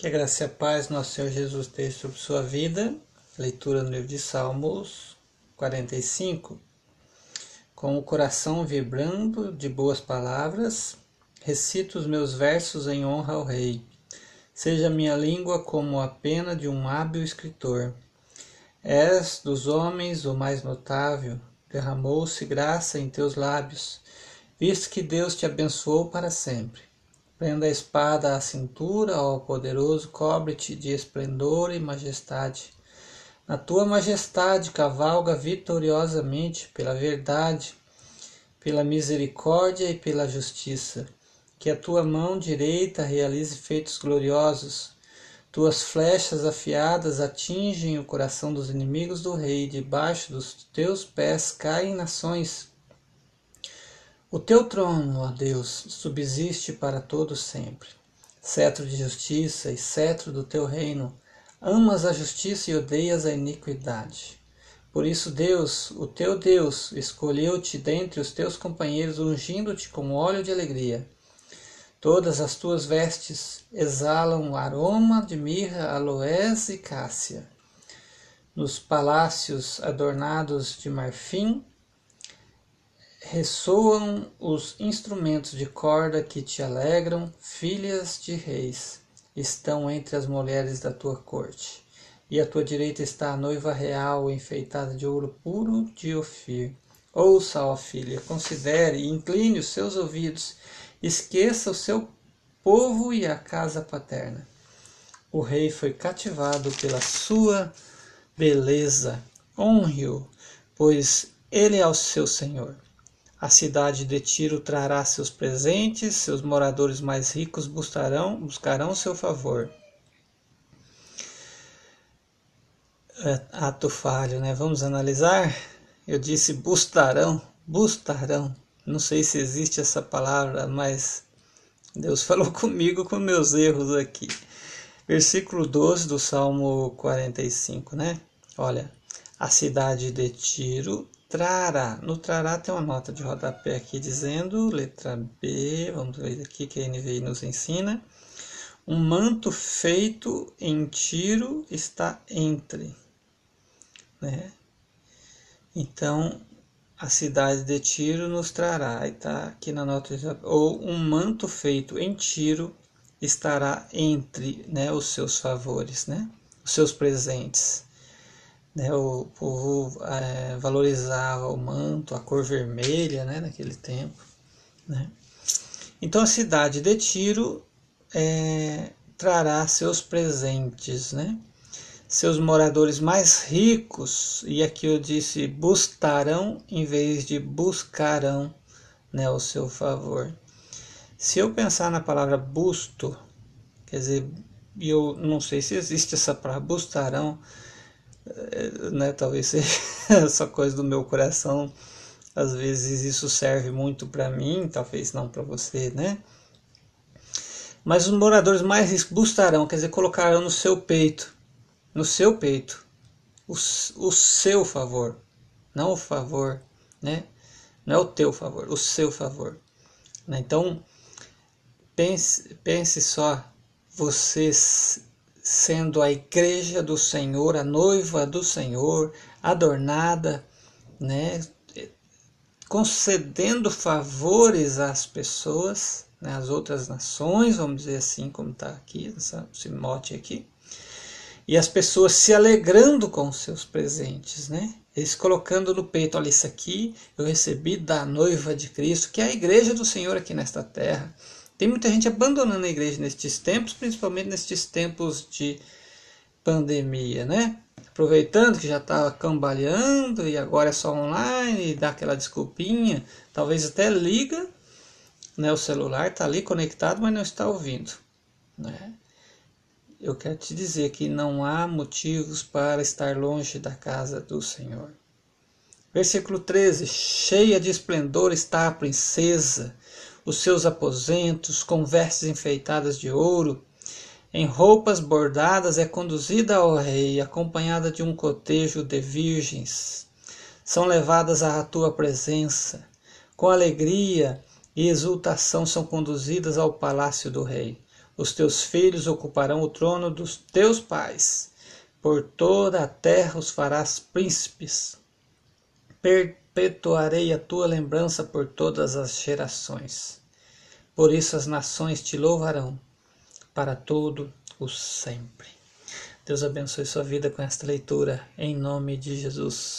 Que a graça e a paz nosso Senhor Jesus esteja sobre sua vida. Leitura no livro de Salmos 45. Com o coração vibrando de boas palavras, recito os meus versos em honra ao Rei. Seja minha língua como a pena de um hábil escritor. És dos homens o mais notável, derramou-se graça em teus lábios, visto que Deus te abençoou para sempre. Prenda a espada à cintura, ó poderoso, cobre-te de esplendor e majestade. Na tua majestade cavalga vitoriosamente pela verdade, pela misericórdia e pela justiça. Que a tua mão direita realize feitos gloriosos. Tuas flechas afiadas atingem o coração dos inimigos do rei, debaixo dos teus pés caem nações. O teu trono, ó Deus, subsiste para todo sempre. Cetro de justiça e cetro do teu reino, amas a justiça e odeias a iniquidade. Por isso Deus, o teu Deus, escolheu-te dentre os teus companheiros, ungindo-te com óleo de alegria. Todas as tuas vestes exalam o aroma de mirra, aloés e cássia. Nos palácios adornados de marfim, ressoam os instrumentos de corda que te alegram, filhas de reis, estão entre as mulheres da tua corte. E à tua direita está a noiva real, enfeitada de ouro puro de Ofir. Ouça, ó filha, considere e incline os seus ouvidos, esqueça o seu povo e a casa paterna. O rei foi cativado pela sua beleza. Honre-o, pois ele é o seu senhor. A cidade de Tiro trará seus presentes, seus moradores mais ricos buscarão, buscarão seu favor. É, ato falho, né? Vamos analisar? Eu disse bustarão, bustarão. Não sei se existe essa palavra, mas Deus falou comigo com meus erros aqui. Versículo 12 do Salmo 45, né? Olha, a cidade de Tiro trará. No trará tem uma nota de rodapé aqui dizendo, letra B, vamos ver aqui que a NVI nos ensina. Um manto feito em tiro está entre. Né? Então, a cidade de Tiro nos trará, e está aqui na nota, ou um manto feito em Tiro estará entre né, os seus favores, né, os seus presentes. Né, o povo é, valorizava o manto, a cor vermelha né, naquele tempo. Né? Então a cidade de Tiro é, trará seus presentes, né? seus moradores mais ricos, e aqui eu disse buscarão em vez de buscarão né, o seu favor. Se eu pensar na palavra busto, quer dizer, eu não sei se existe essa palavra bustarão, né? Talvez seja essa coisa do meu coração. Às vezes isso serve muito para mim, talvez não para você, né? Mas os moradores mais ricos quer dizer, colocarão no seu peito, no seu peito, o, o seu favor, não o favor, né? Não é o teu favor, o seu favor. Né? Então, pense, pense só, vocês sendo a igreja do Senhor, a noiva do Senhor, adornada, né, concedendo favores às pessoas, né, às outras nações, vamos dizer assim, como está aqui, esse mote aqui, e as pessoas se alegrando com seus presentes, né? Eles colocando no peito, olha, isso aqui eu recebi da noiva de Cristo, que é a igreja do Senhor aqui nesta terra. Tem muita gente abandonando a igreja nestes tempos, principalmente nestes tempos de pandemia, né? Aproveitando que já estava cambaleando e agora é só online, e dá aquela desculpinha, talvez até liga, né? O celular está ali conectado, mas não está ouvindo, né? Eu quero te dizer que não há motivos para estar longe da casa do Senhor. Versículo 13: Cheia de esplendor está a princesa, os seus aposentos com vestes enfeitadas de ouro. Em roupas bordadas é conduzida ao rei, acompanhada de um cotejo de virgens. São levadas à tua presença. Com alegria e exultação são conduzidas ao palácio do rei. Os teus filhos ocuparão o trono dos teus pais. Por toda a terra os farás príncipes. Perpetuarei a tua lembrança por todas as gerações. Por isso as nações te louvarão para todo o sempre. Deus abençoe sua vida com esta leitura, em nome de Jesus.